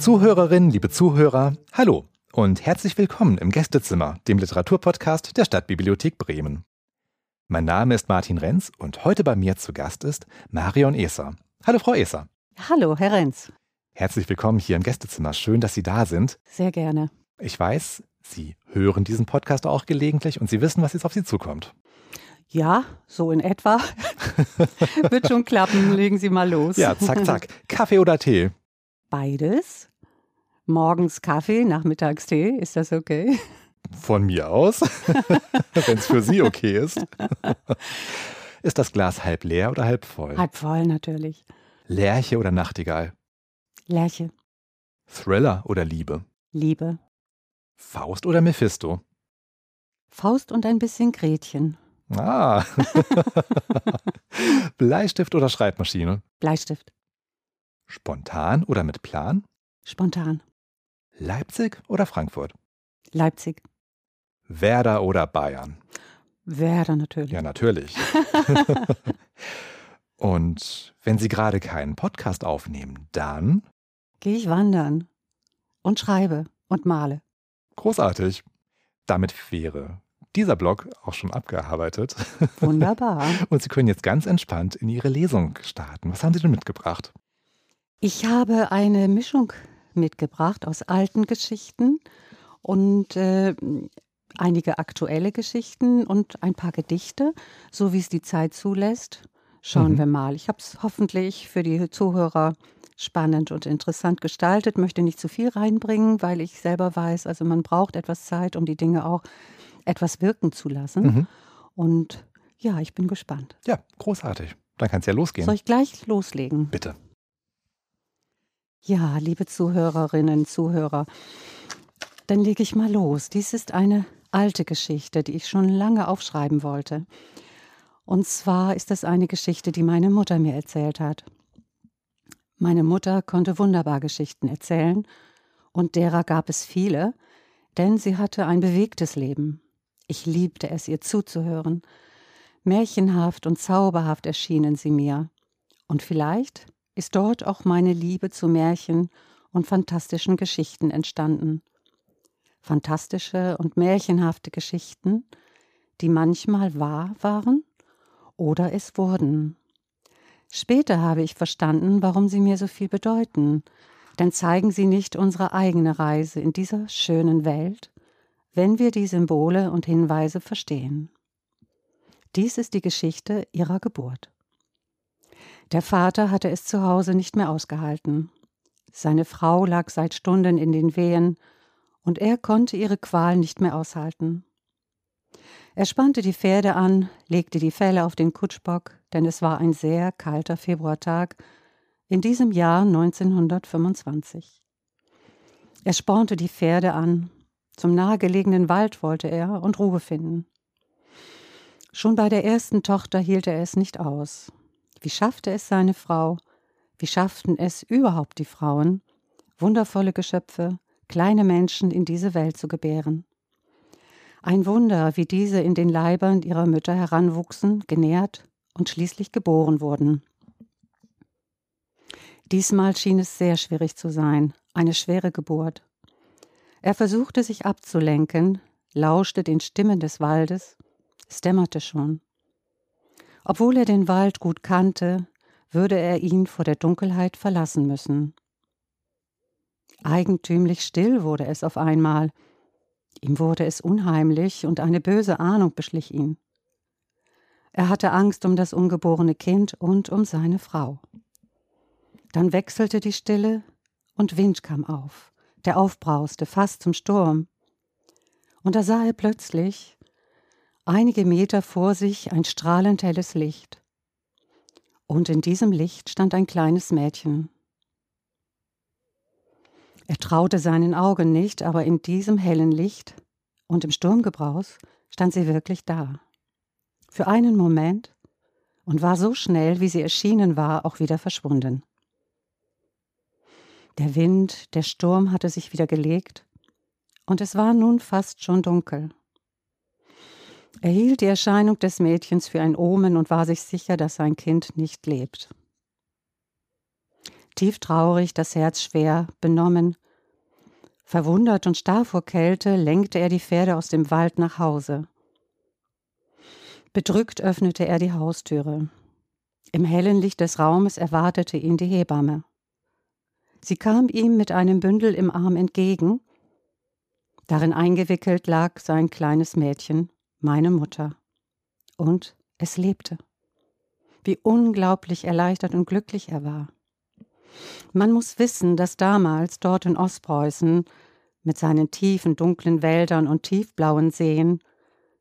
Zuhörerinnen, liebe Zuhörer, hallo und herzlich willkommen im Gästezimmer, dem Literaturpodcast der Stadtbibliothek Bremen. Mein Name ist Martin Renz und heute bei mir zu Gast ist Marion Eser. Hallo, Frau Eser. Hallo, Herr Renz. Herzlich willkommen hier im Gästezimmer. Schön, dass Sie da sind. Sehr gerne. Ich weiß, Sie hören diesen Podcast auch gelegentlich und Sie wissen, was jetzt auf Sie zukommt. Ja, so in etwa. Wird schon klappen. Legen Sie mal los. Ja, zack, zack. Kaffee oder Tee? Beides. Morgens Kaffee, nachmittags Tee. Ist das okay? Von mir aus, wenn es für Sie okay ist. Ist das Glas halb leer oder halb voll? Halb voll natürlich. Lerche oder Nachtigall? Lerche. Thriller oder Liebe? Liebe. Faust oder Mephisto? Faust und ein bisschen Gretchen. Ah. Bleistift oder Schreibmaschine? Bleistift. Spontan oder mit Plan? Spontan. Leipzig oder Frankfurt? Leipzig. Werder oder Bayern? Werder natürlich. Ja, natürlich. Und wenn Sie gerade keinen Podcast aufnehmen, dann Gehe ich wandern und schreibe und male. großartig. Damit wäre dieser Blog auch schon abgearbeitet. Wunderbar. Und Sie können jetzt ganz entspannt in Ihre Lesung starten. Was haben Sie denn mitgebracht? Ich habe eine Mischung mitgebracht aus alten Geschichten und äh, einige aktuelle Geschichten und ein paar Gedichte, so wie es die Zeit zulässt. Schauen Mhm. wir mal. Ich habe es hoffentlich für die Zuhörer spannend und interessant gestaltet, möchte nicht zu viel reinbringen, weil ich selber weiß, also man braucht etwas Zeit, um die Dinge auch etwas wirken zu lassen. Mhm. Und ja, ich bin gespannt. Ja, großartig. Dann kann es ja losgehen. Soll ich gleich loslegen? Bitte. Ja, liebe Zuhörerinnen, Zuhörer, dann lege ich mal los. Dies ist eine alte Geschichte, die ich schon lange aufschreiben wollte. Und zwar ist es eine Geschichte, die meine Mutter mir erzählt hat. Meine Mutter konnte wunderbar Geschichten erzählen, und derer gab es viele, denn sie hatte ein bewegtes Leben. Ich liebte es, ihr zuzuhören. Märchenhaft und zauberhaft erschienen sie mir. Und vielleicht ist dort auch meine Liebe zu Märchen und fantastischen Geschichten entstanden. Fantastische und märchenhafte Geschichten, die manchmal wahr waren oder es wurden. Später habe ich verstanden, warum sie mir so viel bedeuten, denn zeigen sie nicht unsere eigene Reise in dieser schönen Welt, wenn wir die Symbole und Hinweise verstehen. Dies ist die Geschichte ihrer Geburt. Der Vater hatte es zu Hause nicht mehr ausgehalten. Seine Frau lag seit Stunden in den Wehen, und er konnte ihre Qual nicht mehr aushalten. Er spannte die Pferde an, legte die Felle auf den Kutschbock, denn es war ein sehr kalter Februartag in diesem Jahr 1925. Er spornte die Pferde an, zum nahegelegenen Wald wollte er und Ruhe finden. Schon bei der ersten Tochter hielt er es nicht aus. Wie schaffte es seine Frau? Wie schafften es überhaupt die Frauen, wundervolle Geschöpfe, kleine Menschen in diese Welt zu gebären? Ein Wunder, wie diese in den Leibern ihrer Mütter heranwuchsen, genährt und schließlich geboren wurden. Diesmal schien es sehr schwierig zu sein, eine schwere Geburt. Er versuchte sich abzulenken, lauschte den Stimmen des Waldes, es dämmerte schon. Obwohl er den Wald gut kannte, würde er ihn vor der Dunkelheit verlassen müssen. Eigentümlich still wurde es auf einmal. Ihm wurde es unheimlich und eine böse Ahnung beschlich ihn. Er hatte Angst um das ungeborene Kind und um seine Frau. Dann wechselte die Stille und Wind kam auf, der aufbrauste fast zum Sturm. Und da sah er plötzlich, einige Meter vor sich, ein strahlend helles Licht. Und in diesem Licht stand ein kleines Mädchen. Er traute seinen Augen nicht, aber in diesem hellen Licht und im Sturmgebraus stand sie wirklich da. Für einen Moment und war so schnell, wie sie erschienen war, auch wieder verschwunden. Der Wind, der Sturm hatte sich wieder gelegt, und es war nun fast schon dunkel. Er hielt die Erscheinung des Mädchens für ein Omen und war sich sicher, dass sein Kind nicht lebt. Tief traurig, das Herz schwer, benommen. Verwundert und starr vor Kälte lenkte er die Pferde aus dem Wald nach Hause. Bedrückt öffnete er die Haustüre. Im hellen Licht des Raumes erwartete ihn die Hebamme. Sie kam ihm mit einem Bündel im Arm entgegen. Darin eingewickelt lag sein kleines Mädchen, meine Mutter. Und es lebte. Wie unglaublich erleichtert und glücklich er war. Man muss wissen, dass damals dort in Ostpreußen mit seinen tiefen, dunklen Wäldern und tiefblauen Seen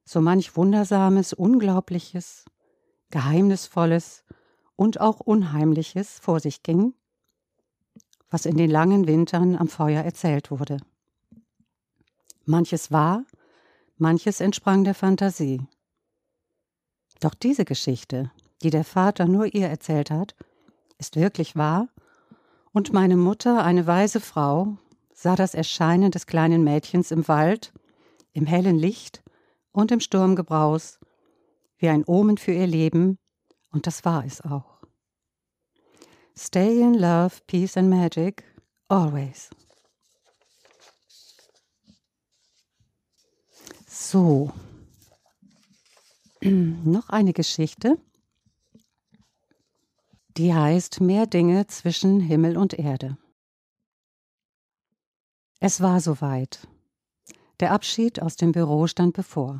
so manch Wundersames, Unglaubliches, Geheimnisvolles und auch Unheimliches vor sich ging, was in den langen Wintern am Feuer erzählt wurde. Manches war, manches entsprang der Fantasie. Doch diese Geschichte, die der Vater nur ihr erzählt hat, ist wirklich wahr, und meine Mutter, eine weise Frau, sah das Erscheinen des kleinen Mädchens im Wald, im hellen Licht und im Sturmgebraus, wie ein Omen für ihr Leben, und das war es auch. Stay in love, peace and magic, always. So, noch eine Geschichte, die heißt Mehr Dinge zwischen Himmel und Erde. Es war soweit. Der Abschied aus dem Büro stand bevor.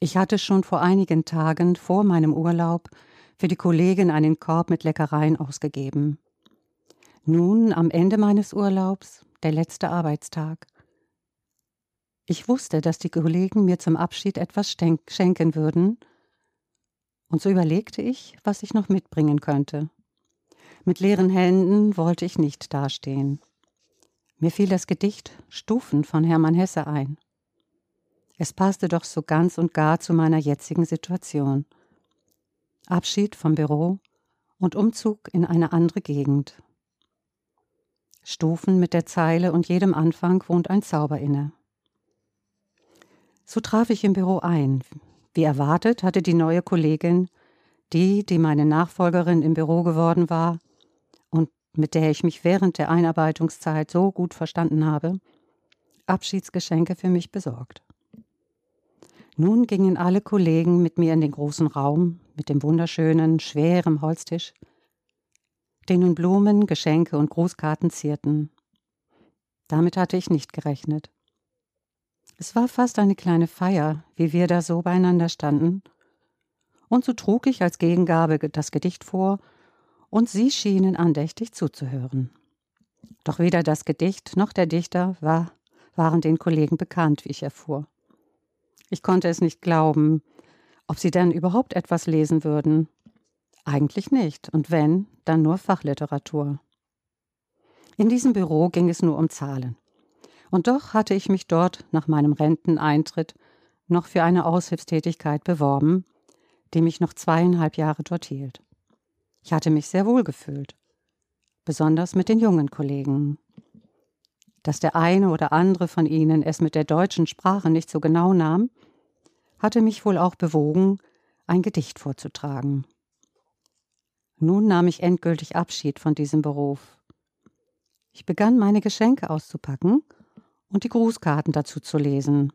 Ich hatte schon vor einigen Tagen vor meinem Urlaub für die Kollegin einen Korb mit Leckereien ausgegeben. Nun, am Ende meines Urlaubs, der letzte Arbeitstag. Ich wusste, dass die Kollegen mir zum Abschied etwas schenken würden, und so überlegte ich, was ich noch mitbringen könnte. Mit leeren Händen wollte ich nicht dastehen. Mir fiel das Gedicht Stufen von Hermann Hesse ein. Es passte doch so ganz und gar zu meiner jetzigen Situation. Abschied vom Büro und Umzug in eine andere Gegend. Stufen mit der Zeile und jedem Anfang wohnt ein Zauber inne. So traf ich im Büro ein. Wie erwartet hatte die neue Kollegin, die, die meine Nachfolgerin im Büro geworden war, mit der ich mich während der Einarbeitungszeit so gut verstanden habe, Abschiedsgeschenke für mich besorgt. Nun gingen alle Kollegen mit mir in den großen Raum mit dem wunderschönen, schweren Holztisch, den nun Blumen, Geschenke und Grußkarten zierten. Damit hatte ich nicht gerechnet. Es war fast eine kleine Feier, wie wir da so beieinander standen, und so trug ich als Gegengabe das Gedicht vor und sie schienen andächtig zuzuhören. Doch weder das Gedicht noch der Dichter war, waren den Kollegen bekannt, wie ich erfuhr. Ich konnte es nicht glauben, ob sie denn überhaupt etwas lesen würden. Eigentlich nicht, und wenn, dann nur Fachliteratur. In diesem Büro ging es nur um Zahlen. Und doch hatte ich mich dort nach meinem Renteneintritt noch für eine Aushilfstätigkeit beworben, die mich noch zweieinhalb Jahre dort hielt. Ich hatte mich sehr wohl gefühlt, besonders mit den jungen Kollegen. Dass der eine oder andere von ihnen es mit der deutschen Sprache nicht so genau nahm, hatte mich wohl auch bewogen, ein Gedicht vorzutragen. Nun nahm ich endgültig Abschied von diesem Beruf. Ich begann meine Geschenke auszupacken und die Grußkarten dazu zu lesen.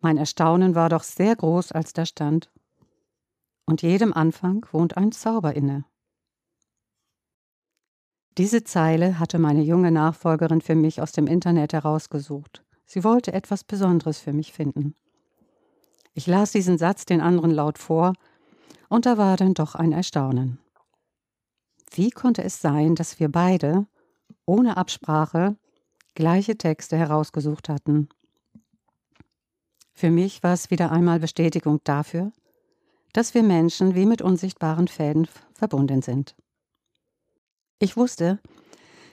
Mein Erstaunen war doch sehr groß, als da stand und jedem Anfang wohnt ein Zauber inne. Diese Zeile hatte meine junge Nachfolgerin für mich aus dem Internet herausgesucht. Sie wollte etwas Besonderes für mich finden. Ich las diesen Satz den anderen laut vor, und da war dann doch ein Erstaunen. Wie konnte es sein, dass wir beide, ohne Absprache, gleiche Texte herausgesucht hatten? Für mich war es wieder einmal Bestätigung dafür, dass wir Menschen wie mit unsichtbaren Fäden verbunden sind. Ich wusste,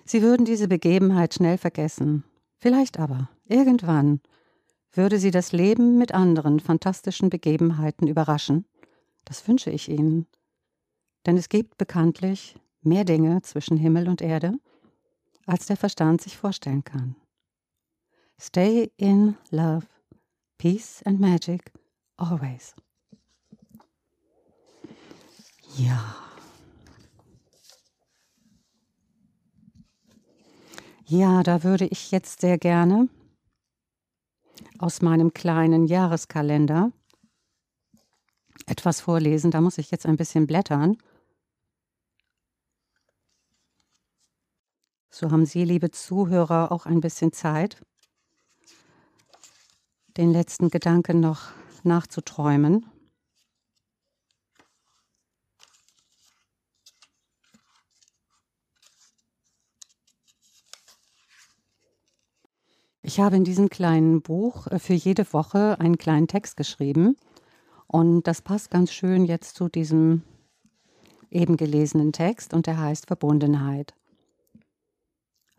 sie würden diese Begebenheit schnell vergessen. Vielleicht aber, irgendwann, würde sie das Leben mit anderen fantastischen Begebenheiten überraschen. Das wünsche ich ihnen. Denn es gibt bekanntlich mehr Dinge zwischen Himmel und Erde, als der Verstand sich vorstellen kann. Stay in love, peace and magic, always. Ja. Ja, da würde ich jetzt sehr gerne aus meinem kleinen Jahreskalender etwas vorlesen. Da muss ich jetzt ein bisschen blättern. So haben Sie, liebe Zuhörer, auch ein bisschen Zeit, den letzten Gedanken noch nachzuträumen. Ich habe in diesem kleinen Buch äh, für jede Woche einen kleinen Text geschrieben und das passt ganz schön jetzt zu diesem eben gelesenen Text und der heißt Verbundenheit.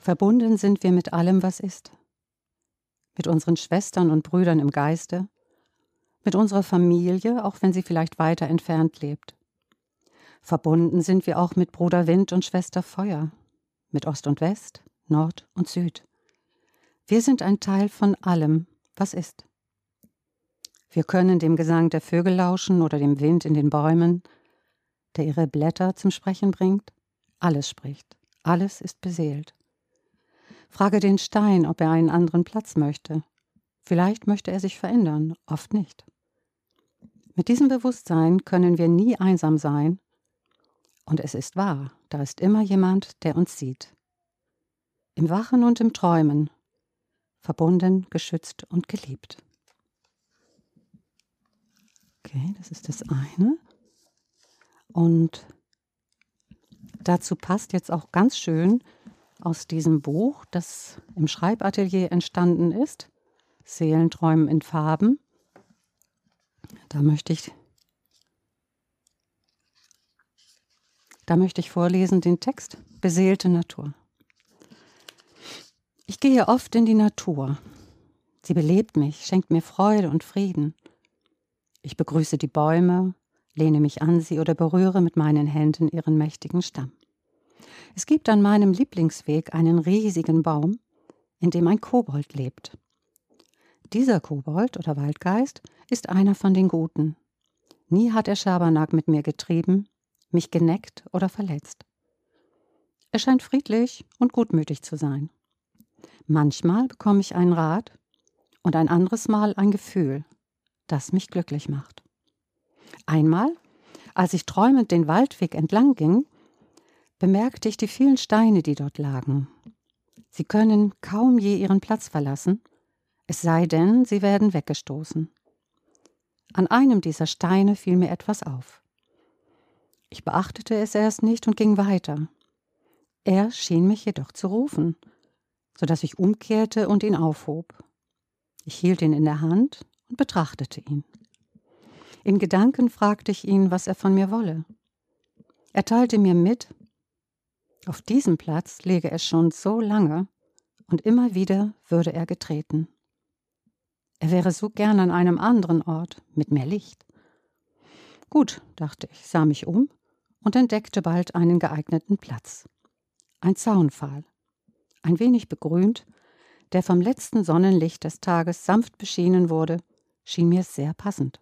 Verbunden sind wir mit allem, was ist. Mit unseren Schwestern und Brüdern im Geiste, mit unserer Familie, auch wenn sie vielleicht weiter entfernt lebt. Verbunden sind wir auch mit Bruder Wind und Schwester Feuer, mit Ost und West, Nord und Süd. Wir sind ein Teil von allem, was ist. Wir können dem Gesang der Vögel lauschen oder dem Wind in den Bäumen, der ihre Blätter zum Sprechen bringt. Alles spricht, alles ist beseelt. Frage den Stein, ob er einen anderen Platz möchte. Vielleicht möchte er sich verändern, oft nicht. Mit diesem Bewusstsein können wir nie einsam sein, und es ist wahr, da ist immer jemand, der uns sieht. Im Wachen und im Träumen, verbunden, geschützt und geliebt. Okay, das ist das eine. Und dazu passt jetzt auch ganz schön aus diesem Buch, das im Schreibatelier entstanden ist, Seelenträumen in Farben. Da möchte ich Da möchte ich vorlesen den Text Beseelte Natur. Ich gehe oft in die Natur. Sie belebt mich, schenkt mir Freude und Frieden. Ich begrüße die Bäume, lehne mich an sie oder berühre mit meinen Händen ihren mächtigen Stamm. Es gibt an meinem Lieblingsweg einen riesigen Baum, in dem ein Kobold lebt. Dieser Kobold oder Waldgeist ist einer von den Guten. Nie hat er Schabernack mit mir getrieben, mich geneckt oder verletzt. Er scheint friedlich und gutmütig zu sein. Manchmal bekomme ich einen Rat und ein anderes Mal ein Gefühl, das mich glücklich macht. Einmal, als ich träumend den Waldweg entlang ging, bemerkte ich die vielen Steine, die dort lagen. Sie können kaum je ihren Platz verlassen, es sei denn, sie werden weggestoßen. An einem dieser Steine fiel mir etwas auf. Ich beachtete es erst nicht und ging weiter. Er schien mich jedoch zu rufen, so dass ich umkehrte und ihn aufhob. Ich hielt ihn in der Hand und betrachtete ihn. In Gedanken fragte ich ihn, was er von mir wolle. Er teilte mir mit, auf diesem Platz lege es schon so lange und immer wieder würde er getreten. Er wäre so gern an einem anderen Ort mit mehr Licht. Gut, dachte ich, sah mich um und entdeckte bald einen geeigneten Platz. Ein Zaunpfahl ein wenig begrünt, der vom letzten Sonnenlicht des Tages sanft beschienen wurde, schien mir sehr passend.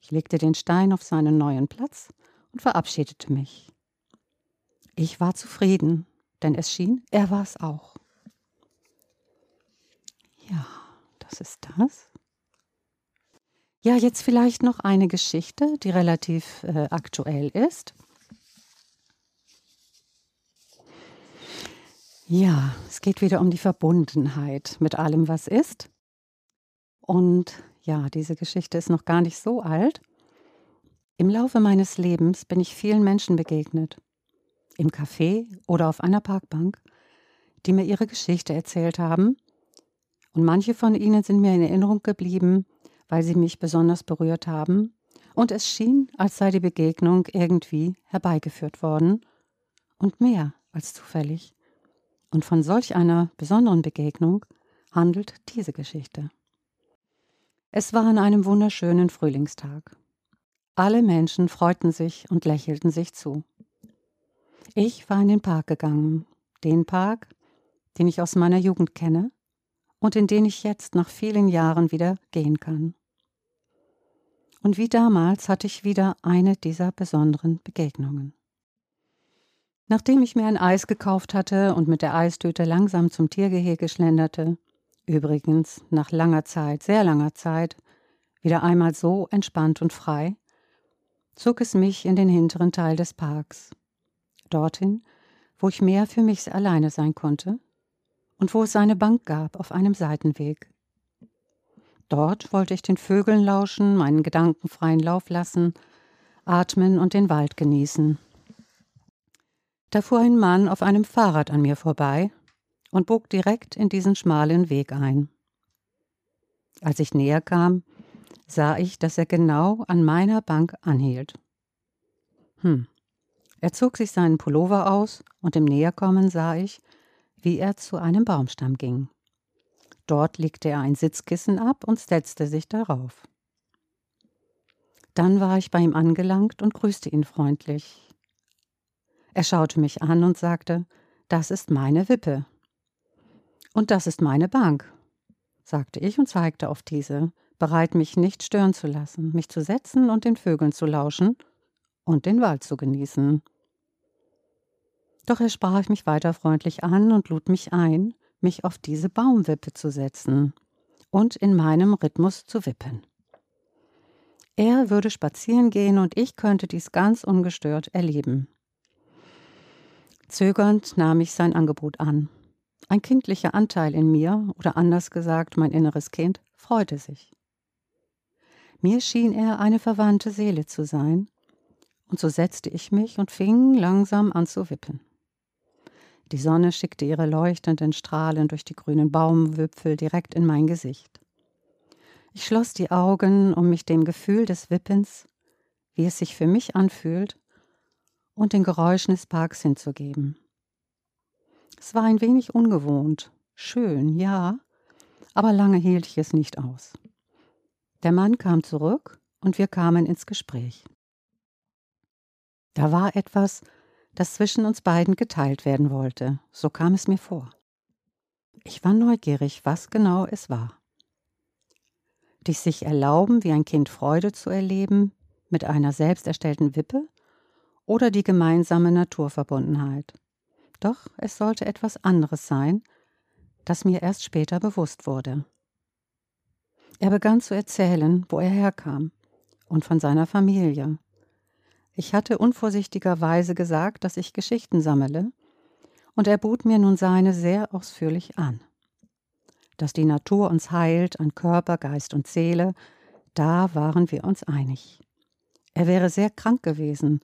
Ich legte den Stein auf seinen neuen Platz und verabschiedete mich. Ich war zufrieden, denn es schien, er war es auch. Ja, das ist das. Ja, jetzt vielleicht noch eine Geschichte, die relativ äh, aktuell ist. Ja, es geht wieder um die Verbundenheit mit allem, was ist. Und ja, diese Geschichte ist noch gar nicht so alt. Im Laufe meines Lebens bin ich vielen Menschen begegnet, im Café oder auf einer Parkbank, die mir ihre Geschichte erzählt haben. Und manche von ihnen sind mir in Erinnerung geblieben, weil sie mich besonders berührt haben. Und es schien, als sei die Begegnung irgendwie herbeigeführt worden. Und mehr als zufällig. Und von solch einer besonderen Begegnung handelt diese Geschichte. Es war an einem wunderschönen Frühlingstag. Alle Menschen freuten sich und lächelten sich zu. Ich war in den Park gegangen, den Park, den ich aus meiner Jugend kenne und in den ich jetzt nach vielen Jahren wieder gehen kann. Und wie damals hatte ich wieder eine dieser besonderen Begegnungen. Nachdem ich mir ein Eis gekauft hatte und mit der Eistüte langsam zum Tiergehege schlenderte, übrigens nach langer Zeit, sehr langer Zeit, wieder einmal so entspannt und frei, zog es mich in den hinteren Teil des Parks, dorthin, wo ich mehr für mich alleine sein konnte und wo es eine Bank gab auf einem Seitenweg. Dort wollte ich den Vögeln lauschen, meinen Gedanken freien Lauf lassen, atmen und den Wald genießen. Da fuhr ein Mann auf einem Fahrrad an mir vorbei und bog direkt in diesen schmalen Weg ein. Als ich näher kam, sah ich, dass er genau an meiner Bank anhielt. Hm. Er zog sich seinen Pullover aus und im Näherkommen sah ich, wie er zu einem Baumstamm ging. Dort legte er ein Sitzkissen ab und setzte sich darauf. Dann war ich bei ihm angelangt und grüßte ihn freundlich. Er schaute mich an und sagte, das ist meine Wippe. Und das ist meine Bank, sagte ich und zeigte auf diese, bereit mich nicht stören zu lassen, mich zu setzen und den Vögeln zu lauschen und den Wald zu genießen. Doch er sprach mich weiter freundlich an und lud mich ein, mich auf diese Baumwippe zu setzen und in meinem Rhythmus zu wippen. Er würde spazieren gehen und ich könnte dies ganz ungestört erleben. Zögernd nahm ich sein Angebot an. Ein kindlicher Anteil in mir, oder anders gesagt mein inneres Kind, freute sich. Mir schien er eine verwandte Seele zu sein, und so setzte ich mich und fing langsam an zu wippen. Die Sonne schickte ihre leuchtenden Strahlen durch die grünen Baumwipfel direkt in mein Gesicht. Ich schloss die Augen, um mich dem Gefühl des Wippens, wie es sich für mich anfühlt, und den Geräuschen des Parks hinzugeben. Es war ein wenig ungewohnt, schön, ja, aber lange hielt ich es nicht aus. Der Mann kam zurück und wir kamen ins Gespräch. Da war etwas, das zwischen uns beiden geteilt werden wollte, so kam es mir vor. Ich war neugierig, was genau es war. Dies sich erlauben, wie ein Kind Freude zu erleben, mit einer selbst erstellten Wippe, oder die gemeinsame Naturverbundenheit. Doch es sollte etwas anderes sein, das mir erst später bewusst wurde. Er begann zu erzählen, wo er herkam und von seiner Familie, ich hatte unvorsichtigerweise gesagt, dass ich Geschichten sammle, und er bot mir nun seine sehr ausführlich an. Dass die Natur uns heilt an Körper, Geist und Seele, da waren wir uns einig. Er wäre sehr krank gewesen,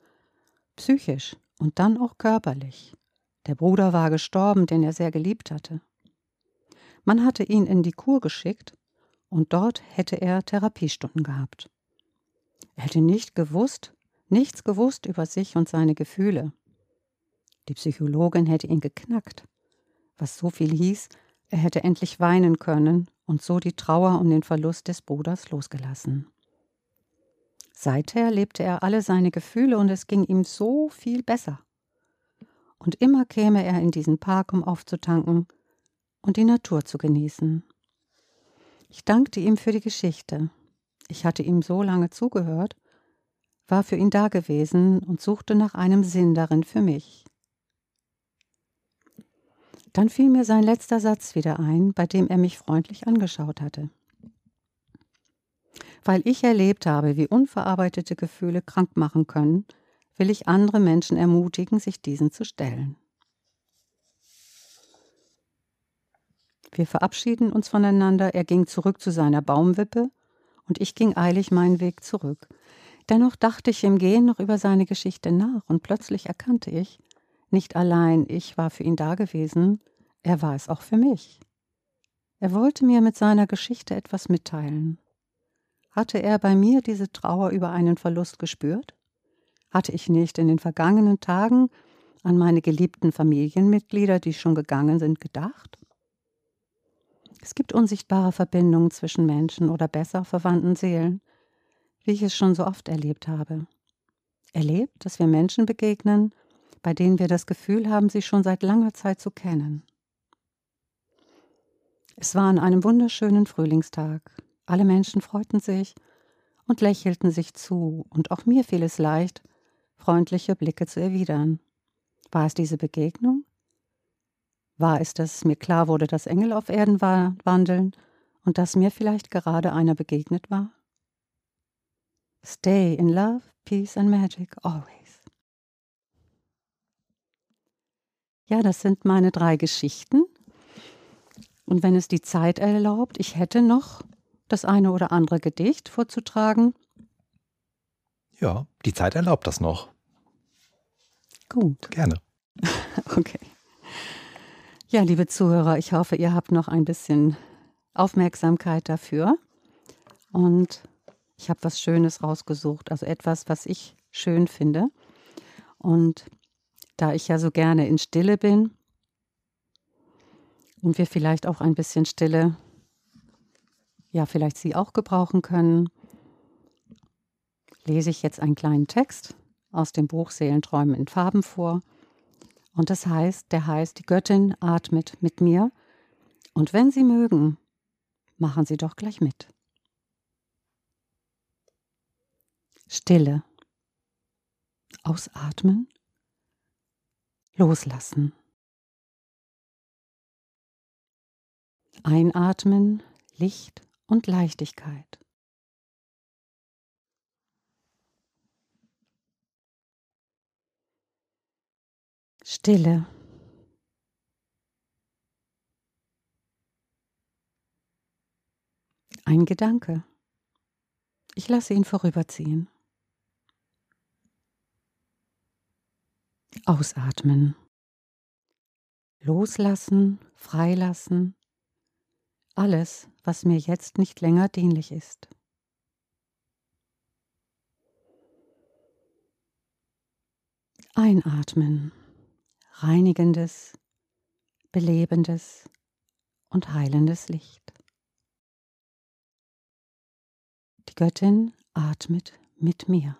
psychisch und dann auch körperlich. Der Bruder war gestorben, den er sehr geliebt hatte. Man hatte ihn in die Kur geschickt, und dort hätte er Therapiestunden gehabt. Er hätte nicht gewusst, nichts gewusst über sich und seine Gefühle. Die Psychologin hätte ihn geknackt, was so viel hieß, er hätte endlich weinen können und so die Trauer um den Verlust des Bruders losgelassen. Seither lebte er alle seine Gefühle und es ging ihm so viel besser. Und immer käme er in diesen Park, um aufzutanken und die Natur zu genießen. Ich dankte ihm für die Geschichte. Ich hatte ihm so lange zugehört war für ihn dagewesen und suchte nach einem Sinn darin für mich. Dann fiel mir sein letzter Satz wieder ein, bei dem er mich freundlich angeschaut hatte. Weil ich erlebt habe, wie unverarbeitete Gefühle krank machen können, will ich andere Menschen ermutigen, sich diesen zu stellen. Wir verabschieden uns voneinander, er ging zurück zu seiner Baumwippe und ich ging eilig meinen Weg zurück, Dennoch dachte ich im Gehen noch über seine Geschichte nach und plötzlich erkannte ich, nicht allein ich war für ihn da gewesen, er war es auch für mich. Er wollte mir mit seiner Geschichte etwas mitteilen. Hatte er bei mir diese Trauer über einen Verlust gespürt? Hatte ich nicht in den vergangenen Tagen an meine geliebten Familienmitglieder, die schon gegangen sind, gedacht? Es gibt unsichtbare Verbindungen zwischen Menschen oder besser verwandten Seelen, wie ich es schon so oft erlebt habe. Erlebt, dass wir Menschen begegnen, bei denen wir das Gefühl haben, sie schon seit langer Zeit zu kennen. Es war an einem wunderschönen Frühlingstag. Alle Menschen freuten sich und lächelten sich zu, und auch mir fiel es leicht, freundliche Blicke zu erwidern. War es diese Begegnung? War es, dass mir klar wurde, dass Engel auf Erden wandeln und dass mir vielleicht gerade einer begegnet war? Stay in love, peace and magic always. Ja, das sind meine drei Geschichten. Und wenn es die Zeit erlaubt, ich hätte noch das eine oder andere Gedicht vorzutragen. Ja, die Zeit erlaubt das noch. Gut. Gerne. okay. Ja, liebe Zuhörer, ich hoffe, ihr habt noch ein bisschen Aufmerksamkeit dafür. Und ich habe was Schönes rausgesucht, also etwas, was ich schön finde. Und da ich ja so gerne in Stille bin und wir vielleicht auch ein bisschen Stille, ja, vielleicht Sie auch gebrauchen können, lese ich jetzt einen kleinen Text aus dem Buch Seelenträumen in Farben vor. Und das heißt, der heißt, die Göttin atmet mit mir. Und wenn Sie mögen, machen Sie doch gleich mit. Stille. Ausatmen. Loslassen. Einatmen, Licht und Leichtigkeit. Stille. Ein Gedanke. Ich lasse ihn vorüberziehen. Ausatmen. Loslassen, freilassen. Alles, was mir jetzt nicht länger dienlich ist. Einatmen. Reinigendes, belebendes und heilendes Licht. Die Göttin atmet mit mir.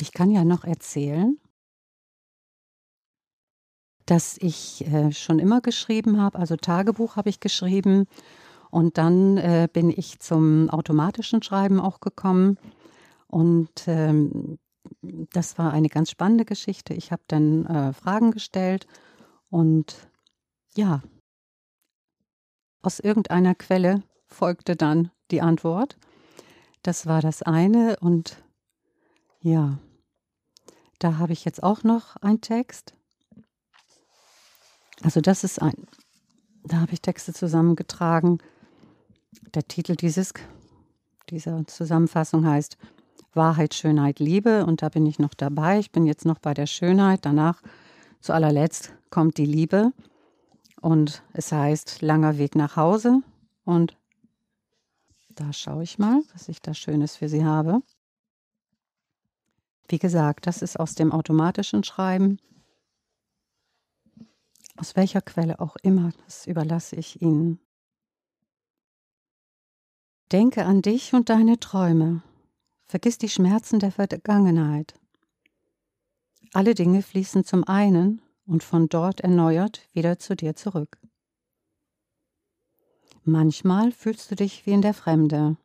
Ich kann ja noch erzählen, dass ich äh, schon immer geschrieben habe, also Tagebuch habe ich geschrieben und dann äh, bin ich zum automatischen Schreiben auch gekommen und ähm, das war eine ganz spannende Geschichte. Ich habe dann äh, Fragen gestellt und ja, aus irgendeiner Quelle folgte dann die Antwort. Das war das eine und ja, da habe ich jetzt auch noch einen Text. Also das ist ein, da habe ich Texte zusammengetragen. Der Titel dieses, dieser Zusammenfassung heißt Wahrheit, Schönheit, Liebe. Und da bin ich noch dabei. Ich bin jetzt noch bei der Schönheit. Danach, zu allerletzt, kommt die Liebe. Und es heißt langer Weg nach Hause. Und da schaue ich mal, was ich da Schönes für Sie habe. Wie gesagt, das ist aus dem automatischen Schreiben. Aus welcher Quelle auch immer, das überlasse ich Ihnen. Denke an dich und deine Träume. Vergiss die Schmerzen der Vergangenheit. Alle Dinge fließen zum einen und von dort erneuert wieder zu dir zurück. Manchmal fühlst du dich wie in der Fremde,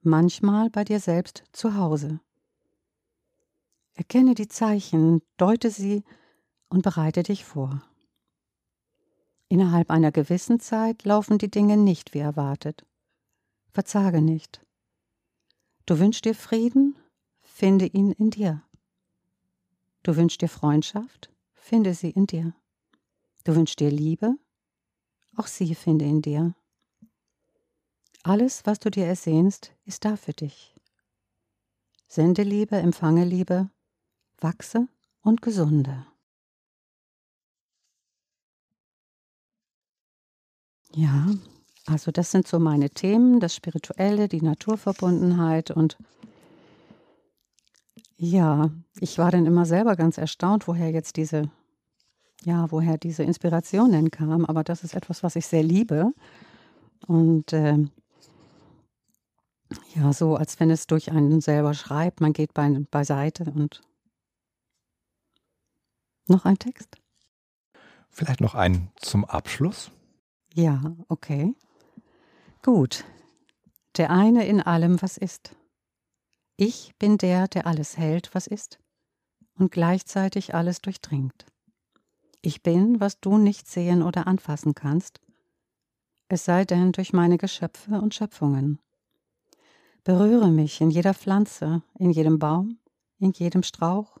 manchmal bei dir selbst zu Hause. Erkenne die Zeichen, deute sie und bereite dich vor. Innerhalb einer gewissen Zeit laufen die Dinge nicht wie erwartet. Verzage nicht. Du wünschst dir Frieden, finde ihn in dir. Du wünschst dir Freundschaft, finde sie in dir. Du wünschst dir Liebe, auch sie finde in dir. Alles, was du dir ersehnst, ist da für dich. Sende Liebe, empfange Liebe, wachse und gesunde. Ja, also das sind so meine Themen, das Spirituelle, die Naturverbundenheit und ja, ich war dann immer selber ganz erstaunt, woher jetzt diese, ja, woher diese Inspirationen kamen, aber das ist etwas, was ich sehr liebe und äh, ja, so als wenn es durch einen selber schreibt, man geht bei, beiseite und noch ein Text? Vielleicht noch einen zum Abschluss? Ja, okay. Gut, der eine in allem, was ist. Ich bin der, der alles hält, was ist, und gleichzeitig alles durchdringt. Ich bin, was du nicht sehen oder anfassen kannst, es sei denn durch meine Geschöpfe und Schöpfungen. Berühre mich in jeder Pflanze, in jedem Baum, in jedem Strauch,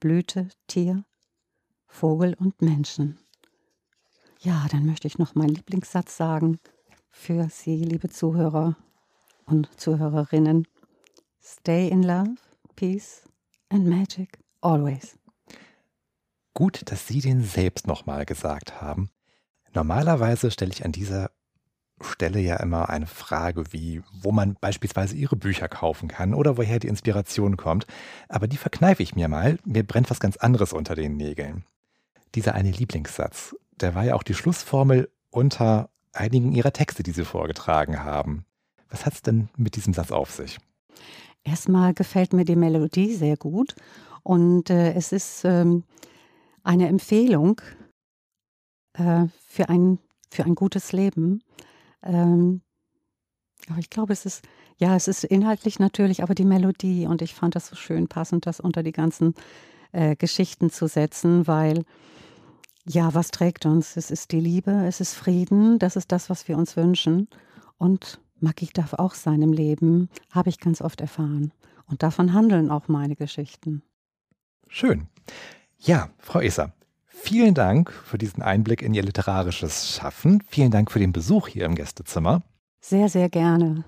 Blüte, Tier, Vogel und Menschen. Ja, dann möchte ich noch meinen Lieblingssatz sagen für Sie, liebe Zuhörer und Zuhörerinnen. Stay in love, peace and magic always. Gut, dass Sie den selbst nochmal gesagt haben. Normalerweise stelle ich an dieser Stelle ja immer eine Frage wie, wo man beispielsweise Ihre Bücher kaufen kann oder woher die Inspiration kommt. Aber die verkneife ich mir mal. Mir brennt was ganz anderes unter den Nägeln. Dieser eine Lieblingssatz, der war ja auch die Schlussformel unter einigen Ihrer Texte, die Sie vorgetragen haben. Was hat es denn mit diesem Satz auf sich? Erstmal gefällt mir die Melodie sehr gut und äh, es ist ähm, eine Empfehlung äh, für, ein, für ein gutes Leben. Ähm, aber ich glaube, es ist, ja, es ist inhaltlich natürlich, aber die Melodie und ich fand das so schön passend, das unter die ganzen äh, Geschichten zu setzen, weil ja, was trägt uns? Es ist die Liebe, es ist Frieden, das ist das, was wir uns wünschen. Und Magie darf auch sein im Leben, habe ich ganz oft erfahren. Und davon handeln auch meine Geschichten. Schön. Ja, Frau Esser, vielen Dank für diesen Einblick in Ihr literarisches Schaffen. Vielen Dank für den Besuch hier im Gästezimmer. Sehr, sehr gerne.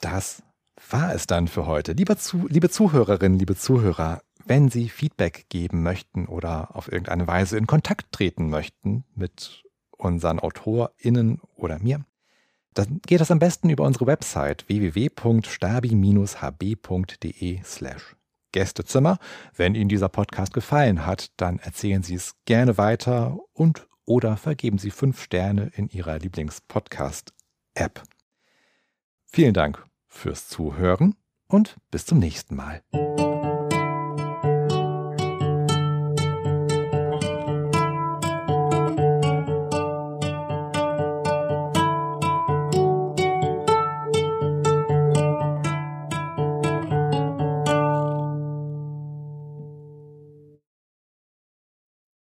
Das war es dann für heute. Liebe, Zu liebe Zuhörerinnen, liebe Zuhörer, wenn Sie Feedback geben möchten oder auf irgendeine Weise in Kontakt treten möchten mit unseren AutorInnen oder mir, dann geht das am besten über unsere Website www.stabi-hb.de slash Gästezimmer. Wenn Ihnen dieser Podcast gefallen hat, dann erzählen Sie es gerne weiter und oder vergeben Sie fünf Sterne in Ihrer Lieblingspodcast-App. Vielen Dank fürs Zuhören und bis zum nächsten Mal.